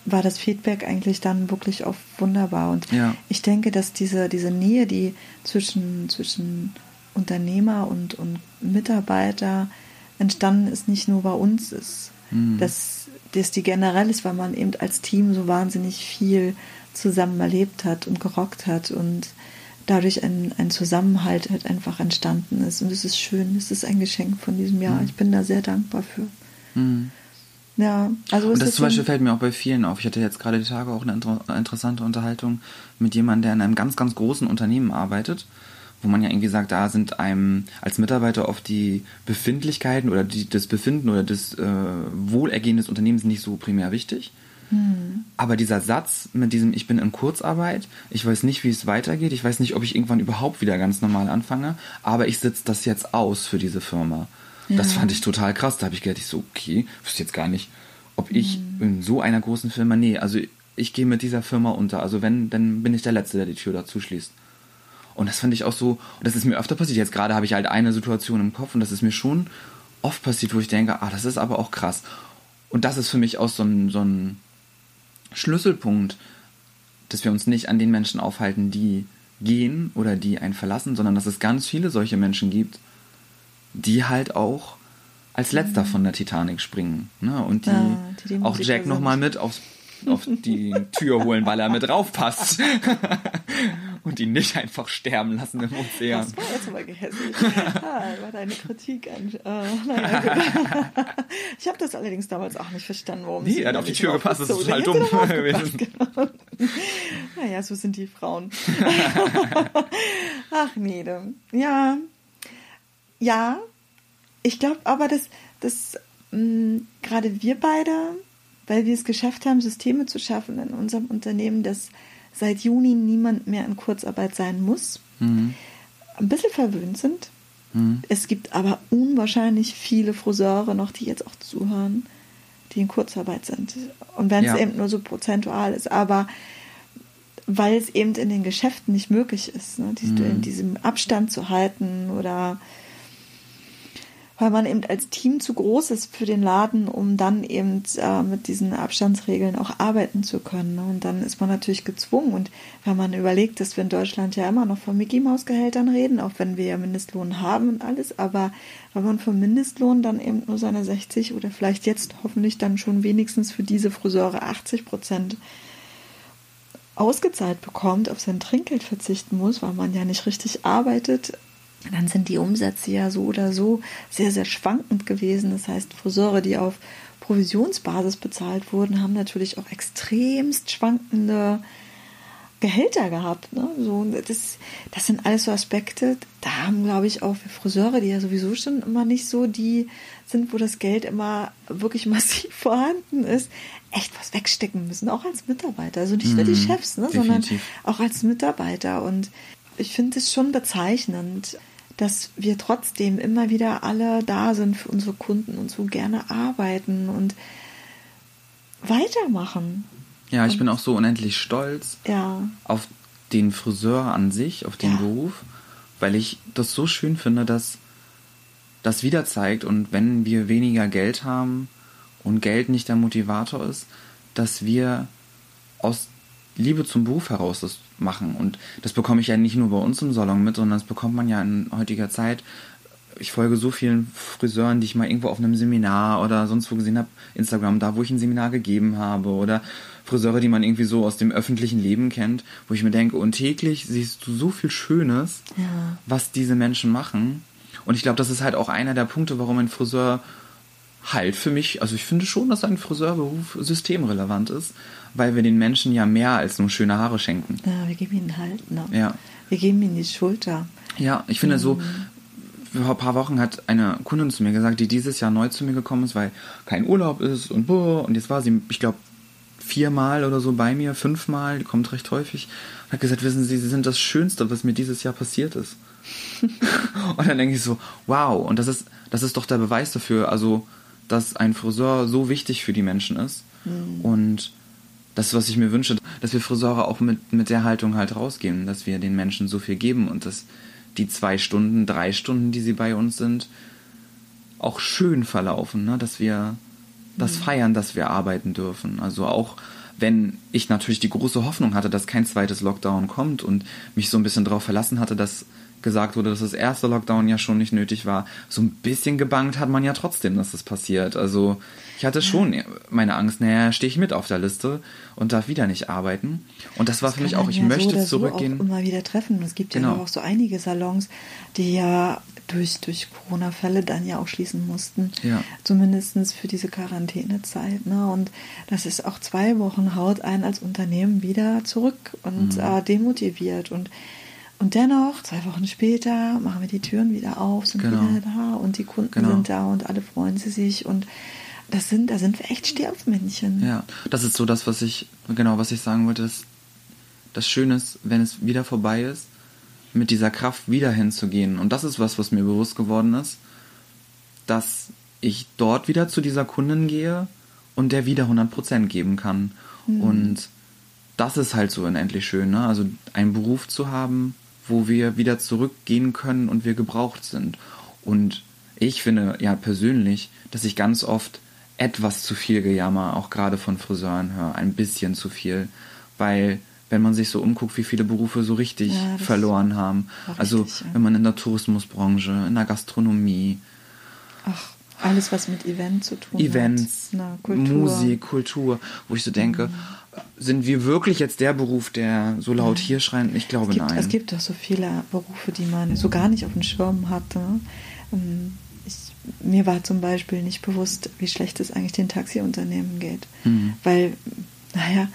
war das Feedback eigentlich dann wirklich auch wunderbar. Und ja. ich denke, dass diese, diese Nähe, die zwischen, zwischen Unternehmer und, und Mitarbeiter entstanden ist, nicht nur bei uns ist, mhm. dass, dass die generell ist, weil man eben als Team so wahnsinnig viel zusammen erlebt hat und gerockt hat und dadurch ein, ein Zusammenhalt halt einfach entstanden ist. Und es ist schön, es ist ein Geschenk von diesem Jahr. Mhm. Ich bin da sehr dankbar für. Mhm. Ja, also und das zum Beispiel fällt mir auch bei vielen auf. Ich hatte jetzt gerade die Tage auch eine inter interessante Unterhaltung mit jemandem, der in einem ganz, ganz großen Unternehmen arbeitet, wo man ja irgendwie sagt, da sind einem als Mitarbeiter oft die Befindlichkeiten oder die, das Befinden oder das äh, Wohlergehen des Unternehmens nicht so primär wichtig. Hm. Aber dieser Satz mit diesem, ich bin in Kurzarbeit, ich weiß nicht, wie es weitergeht, ich weiß nicht, ob ich irgendwann überhaupt wieder ganz normal anfange, aber ich sitze das jetzt aus für diese Firma. Ja. Das fand ich total krass. Da habe ich gedacht, ich so, okay, wüsste jetzt gar nicht, ob ich hm. in so einer großen Firma, nee, also ich gehe mit dieser Firma unter. Also wenn, dann bin ich der Letzte, der die Tür dazu schließt. Und das fand ich auch so, und das ist mir öfter passiert. Jetzt gerade habe ich halt eine Situation im Kopf und das ist mir schon oft passiert, wo ich denke, ah, das ist aber auch krass. Und das ist für mich auch so ein, so ein Schlüsselpunkt, dass wir uns nicht an den Menschen aufhalten, die gehen oder die einen verlassen, sondern dass es ganz viele solche Menschen gibt, die halt auch als letzter von der Titanic springen. Ne? Und die, ja, die auch Jack nochmal mit aufs, auf die Tür holen, weil er mit draufpasst. und ihn nicht einfach sterben lassen im Ozean. Das war jetzt mal gehässig. Ah, war deine Kritik an. Äh, naja, ich habe das allerdings damals auch nicht verstanden, warum Nee, er hat auf die Tür gepasst, das ist total dumm gewesen. Genau. Naja, so sind die Frauen. Ach, Nede. Ja. Ja. Ich glaube aber, dass, dass mh, gerade wir beide, weil wir es geschafft haben, Systeme zu schaffen in unserem Unternehmen, dass seit Juni niemand mehr in Kurzarbeit sein muss, mhm. ein bisschen verwöhnt sind. Mhm. Es gibt aber unwahrscheinlich viele Friseure noch, die jetzt auch zuhören, die in Kurzarbeit sind. Und wenn ja. es eben nur so prozentual ist, aber weil es eben in den Geschäften nicht möglich ist, ne, die, mhm. in diesem Abstand zu halten oder weil man eben als Team zu groß ist für den Laden, um dann eben äh, mit diesen Abstandsregeln auch arbeiten zu können. Ne? Und dann ist man natürlich gezwungen. Und wenn man überlegt, dass wir in Deutschland ja immer noch von Mickey Maus Gehältern reden, auch wenn wir ja Mindestlohn haben und alles, aber wenn man vom Mindestlohn dann eben nur seine 60 oder vielleicht jetzt hoffentlich dann schon wenigstens für diese Friseure 80 Prozent ausgezahlt bekommt, auf sein Trinkgeld verzichten muss, weil man ja nicht richtig arbeitet, dann sind die Umsätze ja so oder so sehr, sehr schwankend gewesen. Das heißt, Friseure, die auf Provisionsbasis bezahlt wurden, haben natürlich auch extremst schwankende Gehälter gehabt. Ne? So, das, das sind alles so Aspekte, da haben, glaube ich, auch Friseure, die ja sowieso schon immer nicht so die sind, wo das Geld immer wirklich massiv vorhanden ist, echt was wegstecken müssen, auch als Mitarbeiter. Also nicht nur die mhm. Chefs, ne, sondern auch als Mitarbeiter. Und ich finde es schon bezeichnend, dass wir trotzdem immer wieder alle da sind für unsere Kunden und so gerne arbeiten und weitermachen. Ja, ich und, bin auch so unendlich stolz ja. auf den Friseur an sich, auf den ja. Beruf, weil ich das so schön finde, dass das wieder zeigt und wenn wir weniger Geld haben und Geld nicht der Motivator ist, dass wir aus Liebe zum Beruf heraus das machen. Und das bekomme ich ja nicht nur bei uns im Salon mit, sondern das bekommt man ja in heutiger Zeit. Ich folge so vielen Friseuren, die ich mal irgendwo auf einem Seminar oder sonst wo gesehen habe, Instagram, da wo ich ein Seminar gegeben habe oder Friseure, die man irgendwie so aus dem öffentlichen Leben kennt, wo ich mir denke, und täglich siehst du so viel Schönes, ja. was diese Menschen machen. Und ich glaube, das ist halt auch einer der Punkte, warum ein Friseur halt für mich, also ich finde schon, dass ein Friseurberuf systemrelevant ist, weil wir den Menschen ja mehr als nur schöne Haare schenken. Ja, wir geben ihnen Halt, ne? Ja. Wir geben ihnen die Schulter. Ja, ich finde so, vor ein paar Wochen hat eine Kundin zu mir gesagt, die dieses Jahr neu zu mir gekommen ist, weil kein Urlaub ist und boah, und jetzt war sie, ich glaube, viermal oder so bei mir, fünfmal, die kommt recht häufig, und hat gesagt, wissen Sie, Sie sind das Schönste, was mir dieses Jahr passiert ist. und dann denke ich so, wow, und das ist, das ist doch der Beweis dafür, also, dass ein Friseur so wichtig für die Menschen ist. Und das, was ich mir wünsche, dass wir Friseure auch mit, mit der Haltung halt rausgehen, dass wir den Menschen so viel geben und dass die zwei Stunden, drei Stunden, die sie bei uns sind, auch schön verlaufen, ne? dass wir das feiern, dass wir arbeiten dürfen. Also auch wenn ich natürlich die große Hoffnung hatte, dass kein zweites Lockdown kommt und mich so ein bisschen darauf verlassen hatte, dass gesagt wurde, dass das erste Lockdown ja schon nicht nötig war. So ein bisschen gebangt hat man ja trotzdem, dass das passiert. Also ich hatte schon meine Angst, naja, stehe ich mit auf der Liste und darf wieder nicht arbeiten. Und das war Das für mich auch, ich ja möchte so zurückgehen. So auch immer wieder treffen. Und es gibt Genau. ja auch so einige Salons, die ja durch, durch Corona-Fälle dann ja auch schließen mussten. Ja. Zumindest für diese Quarantänezeit. Ne? Und das ist auch zwei Wochen haut einen als Unternehmen wieder zurück und Mhm. äh, demotiviert. Und, und dennoch, zwei Wochen später, machen wir die Türen wieder auf, sind Genau. wieder da und die Kunden Genau. sind da und alle freuen sie sich. Und das sind, da sind wir echt Stehaufmännchen. Ja, das ist so das, was ich, genau, was ich sagen wollte, dass das Schöne ist, wenn es wieder vorbei ist, mit dieser Kraft wieder hinzugehen. Und das ist was, was mir bewusst geworden ist, dass ich dort wieder zu dieser Kundin gehe und der wieder 100% geben kann. Und das ist halt so unendlich schön, ne? Also einen Beruf zu haben, wo wir wieder zurückgehen können und wir gebraucht sind. Und ich finde ja persönlich, dass ich ganz oft etwas zu viel Gejammer, auch gerade von Friseuren höre, ein bisschen zu viel, weil wenn man sich so umguckt, wie viele Berufe so richtig Ja, verloren haben. Also richtig, ja. wenn man in der Tourismusbranche, in der Gastronomie, Ach, alles, was mit Event zu tun Events, hat. Kultur. Musik, Kultur, wo ich so denke, sind wir wirklich jetzt der Beruf, der so laut hier schreit? Ich glaube Es gibt, nein. es gibt doch so viele Berufe, die man so gar nicht auf dem Schirm hatte. Ähm, Ich, mir war zum Beispiel nicht bewusst, wie schlecht es eigentlich den Taxiunternehmen geht. Mhm. Weil, naja,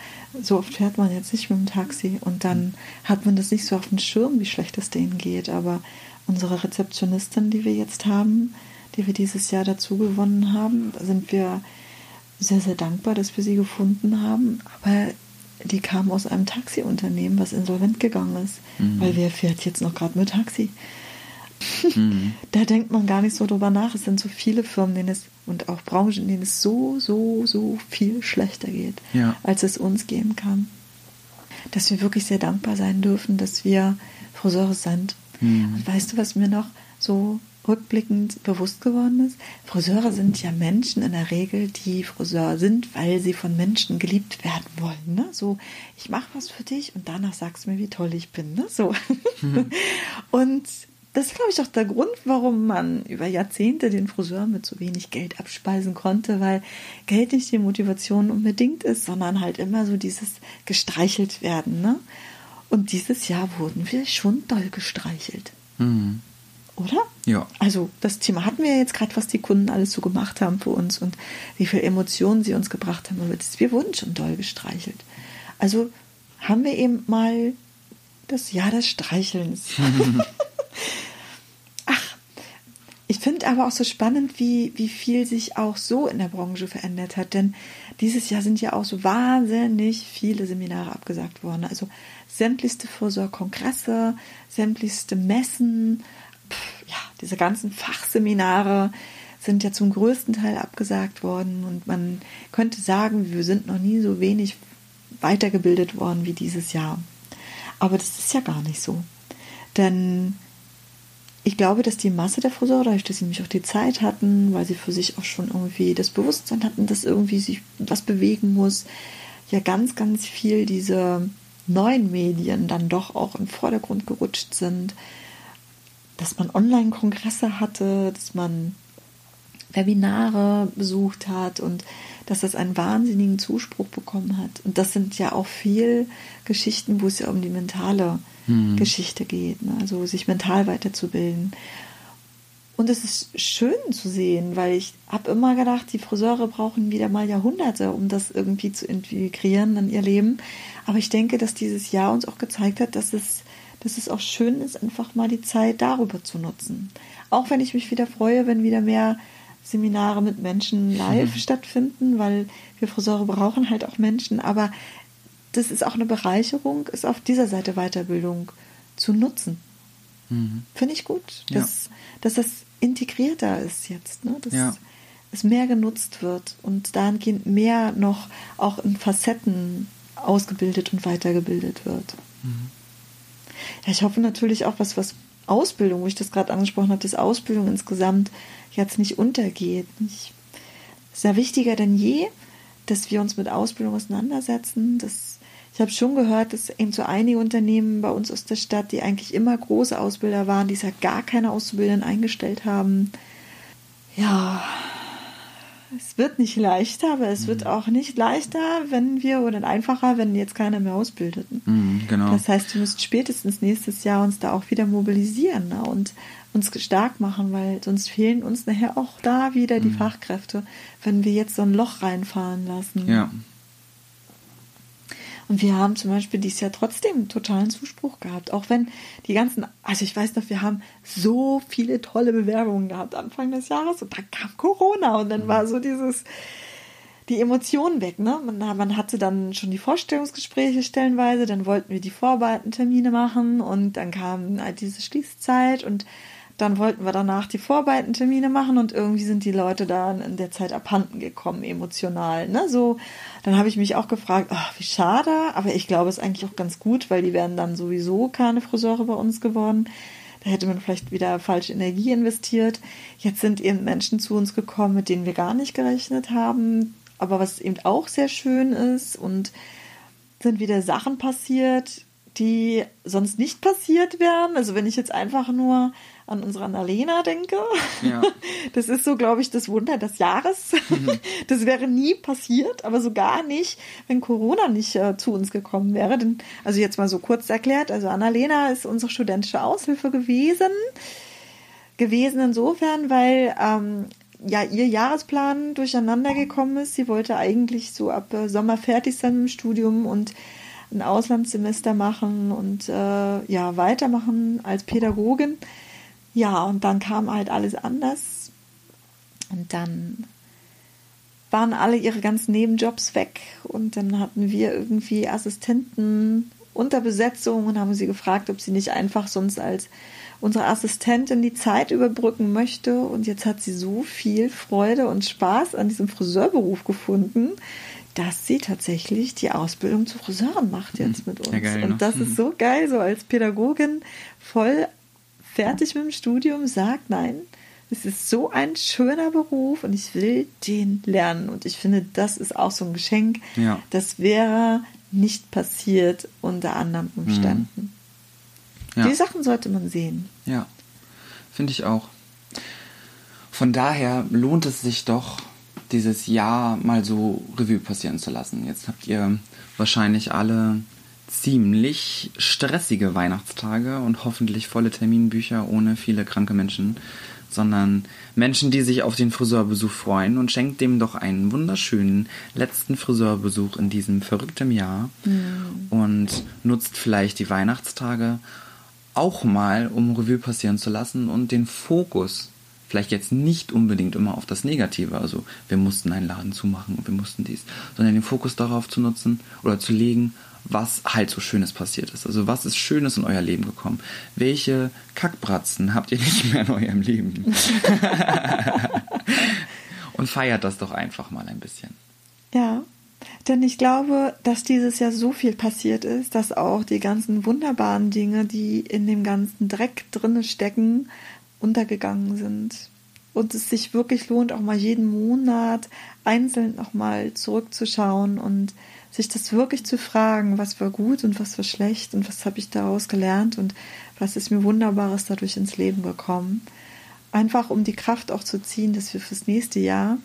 so oft fährt man jetzt nicht mit dem Taxi und dann hat man das nicht so auf dem Schirm, wie schlecht es denen geht. Aber unsere Rezeptionistin, die wir jetzt haben, die wir dieses Jahr dazu gewonnen haben, da sind wir sehr, sehr dankbar, dass wir sie gefunden haben. Aber die kam aus einem Taxiunternehmen, was insolvent gegangen ist. Mhm. Weil wer fährt jetzt noch gerade mit Taxi? Mhm. Da denkt man gar nicht so drüber nach. Es sind so viele Firmen, denen es und auch Branchen, in denen es so, so, so viel schlechter geht, Ja. als es uns gehen kann. Dass wir wirklich sehr dankbar sein dürfen, dass wir Friseure sind. Mhm. Und weißt du, was mir noch so rückblickend bewusst geworden ist? Friseure sind ja Menschen in der Regel, die Friseur sind, weil sie von Menschen geliebt werden wollen. Ne? So, ich mache was für dich und danach sagst du mir, wie toll ich bin. Ne? So. und das ist, glaube ich, auch der Grund, warum man über Jahrzehnte den Friseur mit so wenig Geld abspeisen konnte, weil Geld nicht die Motivation unbedingt ist, sondern halt immer so dieses gestreichelt werden. Ne? Und dieses Jahr wurden wir schon doll gestreichelt. Mhm. Oder? Ja. Also das Thema hatten wir ja jetzt gerade, was die Kunden alles so gemacht haben für uns und wie viel Emotionen sie uns gebracht haben. Wir wurden schon doll gestreichelt. Also haben wir eben mal das Jahr des Streichelns. Ach, ich finde aber auch so spannend, wie, wie viel sich auch so in der Branche verändert hat. Denn dieses Jahr sind ja auch so wahnsinnig viele Seminare abgesagt worden. Also sämtlichste Vorsorgkongresse, sämtlichste Messen, diese ganzen Fachseminare sind ja zum größten Teil abgesagt worden. Und man könnte sagen, wir sind noch nie so wenig weitergebildet worden wie dieses Jahr. Aber das ist ja gar nicht so. Denn ich glaube, dass die Masse der Friseure, dadurch, dass sie nämlich auch die Zeit hatten, weil sie für sich auch schon irgendwie das Bewusstsein hatten, dass irgendwie sich was bewegen muss, ja ganz, ganz viel diese neuen Medien dann doch auch im Vordergrund gerutscht sind, dass man Online-Kongresse hatte, dass man Webinare besucht hat und dass das einen wahnsinnigen Zuspruch bekommen hat. Und das sind ja auch viel Geschichten, wo es ja um die mentale Mhm. Geschichte geht, ne? also sich mental weiterzubilden. Und es ist schön zu sehen, weil ich habe immer gedacht, die Friseure brauchen wieder mal Jahrhunderte, um das irgendwie zu integrieren in ihr Leben. Aber ich denke, dass dieses Jahr uns auch gezeigt hat, dass es, dass es auch schön ist, einfach mal die Zeit darüber zu nutzen. Auch wenn ich mich wieder freue, wenn wieder mehr Seminare mit Menschen live mhm. stattfinden, weil wir Friseure brauchen halt auch Menschen. Aber das ist auch eine Bereicherung, ist auf dieser Seite Weiterbildung zu nutzen. Mhm. Finde ich gut, dass, ja. dass das integrierter ist jetzt, ne? dass ja. es mehr genutzt wird und dahingehend mehr noch auch in Facetten ausgebildet und weitergebildet wird. Mhm. Ja, ich hoffe natürlich auch, was, was Ausbildung, wo ich das gerade angesprochen habe, dass Ausbildung insgesamt jetzt nicht untergeht. Es ist ja wichtiger denn je, dass wir uns mit Ausbildung auseinandersetzen, dass ich habe schon gehört, dass eben so einige Unternehmen bei uns aus der Stadt, die eigentlich immer große Ausbilder waren, die ja gar keine Auszubildenden eingestellt haben. Ja, es wird nicht leichter, aber es mhm. wird auch nicht leichter, wenn wir, oder einfacher, wenn jetzt keiner mehr ausbildet. Mhm, genau. Das heißt, wir müssen spätestens nächstes Jahr uns da auch wieder mobilisieren ne, und uns stark machen, weil sonst fehlen uns nachher auch da wieder die mhm. Fachkräfte, wenn wir jetzt so ein Loch reinfahren lassen. Ja. Und wir haben zum Beispiel dieses Jahr trotzdem totalen Zuspruch gehabt. Auch wenn die ganzen, also ich weiß noch, wir haben so viele tolle Bewerbungen gehabt Anfang des Jahres und dann kam Corona und dann war so dieses, die Emotionen weg. Ne? Man, man hatte dann schon die Vorstellungsgespräche stellenweise, dann wollten wir die Vorbereitentermine machen und dann kam halt diese Schließzeit und dann wollten wir danach die Vorbereitentermine machen und irgendwie sind die Leute da in der Zeit abhanden gekommen, emotional. Ne? So, dann habe ich mich auch gefragt, ach, wie schade, aber ich glaube, es ist eigentlich auch ganz gut, weil die wären dann sowieso keine Friseure bei uns geworden. Da hätte man vielleicht wieder falsche Energie investiert. Jetzt sind eben Menschen zu uns gekommen, mit denen wir gar nicht gerechnet haben. Aber was eben auch sehr schön ist und sind wieder Sachen passiert, die sonst nicht passiert wären. Also wenn ich jetzt einfach nur an unsere Annalena denke. Ja. Das ist so, glaube ich, das Wunder des Jahres. Mhm. Das wäre nie passiert, aber so gar nicht, wenn Corona nicht äh, zu uns gekommen wäre. Denn, also jetzt mal so kurz erklärt, also Annalena ist unsere studentische Aushilfe gewesen. Gewesen insofern, weil ähm, ja ihr Jahresplan durcheinander gekommen ist. Sie wollte eigentlich so ab äh, Sommer fertig sein im Studium und ein Auslandssemester machen und äh, ja weitermachen als Pädagogin. Ja, und dann kam halt alles anders. Und dann waren alle ihre ganzen Nebenjobs weg. Und dann hatten wir irgendwie Assistenten unter Besetzung und haben sie gefragt, ob sie nicht einfach sonst als unsere Assistentin die Zeit überbrücken möchte. Und jetzt hat sie so viel Freude und Spaß an diesem Friseurberuf gefunden, dass sie tatsächlich die Ausbildung zur Friseurin macht jetzt mit uns. Ja, geil, und ne? das ist so geil, so als Pädagogin voll fertig mit dem Studium, sagt, nein, es ist so ein schöner Beruf und ich will den lernen. Und ich finde, das ist auch so ein Geschenk. Ja. Das wäre nicht passiert unter anderen Umständen. Mhm. Ja. Die Sachen sollte man sehen. Ja, finde ich auch. Von daher lohnt es sich doch, dieses Jahr mal so Revue passieren zu lassen. Jetzt habt ihr wahrscheinlich alle ziemlich stressige Weihnachtstage und hoffentlich volle Terminbücher ohne viele kranke Menschen, sondern Menschen, die sich auf den Friseurbesuch freuen und schenkt dem doch einen wunderschönen letzten Friseurbesuch in diesem verrückten Jahr mhm. und nutzt vielleicht die Weihnachtstage auch mal, um Revue passieren zu lassen und den Fokus vielleicht jetzt nicht unbedingt immer auf das Negative, also wir mussten einen Laden zumachen und wir mussten dies, sondern den Fokus darauf zu nutzen oder zu legen, was halt so Schönes passiert ist. Also was ist Schönes in euer Leben gekommen? Welche Kackbratzen habt ihr nicht mehr in eurem Leben? Und feiert das doch einfach mal ein bisschen. Ja, denn ich glaube, dass dieses Jahr so viel passiert ist, dass auch die ganzen wunderbaren Dinge, die in dem ganzen Dreck drinne stecken, untergegangen sind. Und es sich wirklich lohnt, auch mal jeden Monat einzeln nochmal zurückzuschauen und sich das wirklich zu fragen, was war gut und was war schlecht und was habe ich daraus gelernt und was ist mir Wunderbares dadurch ins Leben gekommen. Einfach um die Kraft auch zu ziehen, dass wir fürs nächste Jahr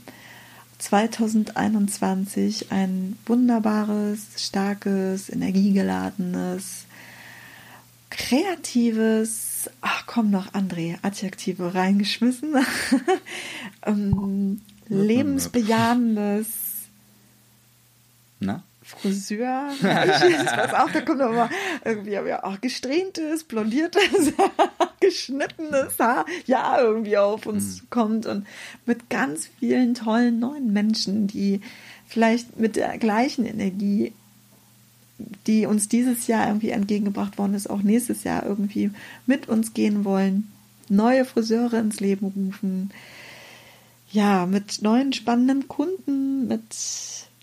2021 ein wunderbares, starkes, energiegeladenes, kreatives, ach komm noch, André, Adjektive reingeschmissen, ähm, lebensbejahendes Na? Friseur. Weiß auch, da kommt aber irgendwie aber ja auch gesträhntes, blondiertes, geschnittenes Haar, ja, irgendwie auf uns mhm. kommt und mit ganz vielen tollen neuen Menschen, die vielleicht mit der gleichen Energie, die uns dieses Jahr irgendwie entgegengebracht worden ist, auch nächstes Jahr irgendwie mit uns gehen wollen, neue Friseure ins Leben rufen, ja, mit neuen spannenden Kunden, mit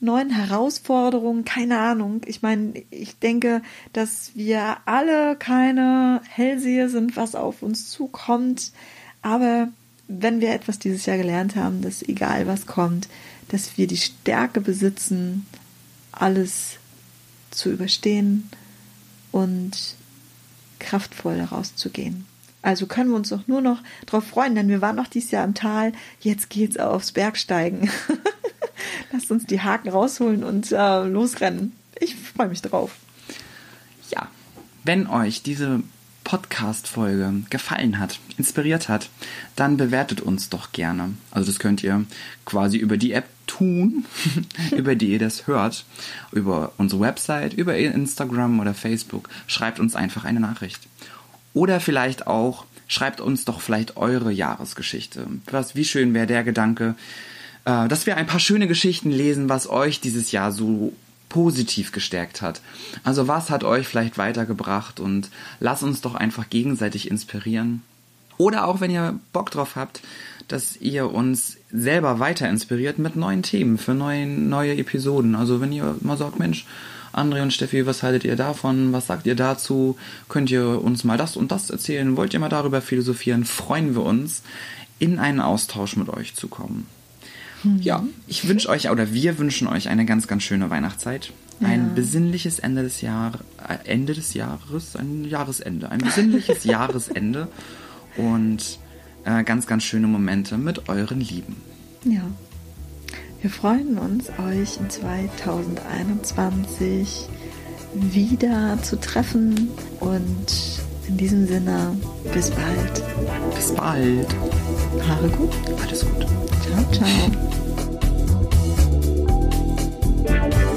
neuen Herausforderungen, keine Ahnung. Ich meine, ich denke, dass wir alle keine Hellseher sind, was auf uns zukommt. Aber wenn wir etwas dieses Jahr gelernt haben, dass egal was kommt, dass wir die Stärke besitzen, alles zu überstehen und kraftvoll rauszugehen. Also können wir uns doch nur noch darauf freuen, denn wir waren noch dieses Jahr im Tal. Jetzt geht's aufs Bergsteigen. Lasst uns die Haken rausholen und äh, losrennen. Ich freue mich drauf. Ja, wenn euch diese Podcast-Folge gefallen hat, inspiriert hat, dann bewertet uns doch gerne. Also das könnt ihr quasi über die App tun, über die ihr das hört, über unsere Website, über Instagram oder Facebook. Schreibt uns einfach eine Nachricht. Oder vielleicht auch, schreibt uns doch vielleicht eure Jahresgeschichte. Was, wie schön wäre der Gedanke, äh, dass wir ein paar schöne Geschichten lesen, was euch dieses Jahr so positiv gestärkt hat. Also was hat euch vielleicht weitergebracht und lasst uns doch einfach gegenseitig inspirieren. Oder auch wenn ihr Bock drauf habt, dass ihr uns selber weiter inspiriert mit neuen Themen für neue, neue Episoden. Also wenn ihr mal sagt, Mensch, André und Steffi, was haltet ihr davon? Was sagt ihr dazu? Könnt ihr uns mal das und das erzählen? Wollt ihr mal darüber philosophieren? Freuen wir uns, in einen Austausch mit euch zu kommen. Mhm. Ja, ich wünsche euch oder wir wünschen euch eine ganz, ganz schöne Weihnachtszeit. Ja. Ein besinnliches Ende des Jahres, äh, Ende des Jahres, ein Jahresende, ein besinnliches Jahresende und äh, ganz, ganz schöne Momente mit euren Lieben. Ja. Wir freuen uns, euch in 2021 wieder zu treffen und in diesem Sinne, bis bald. Bis bald. Haare gut. Alles gut. Ciao, ciao.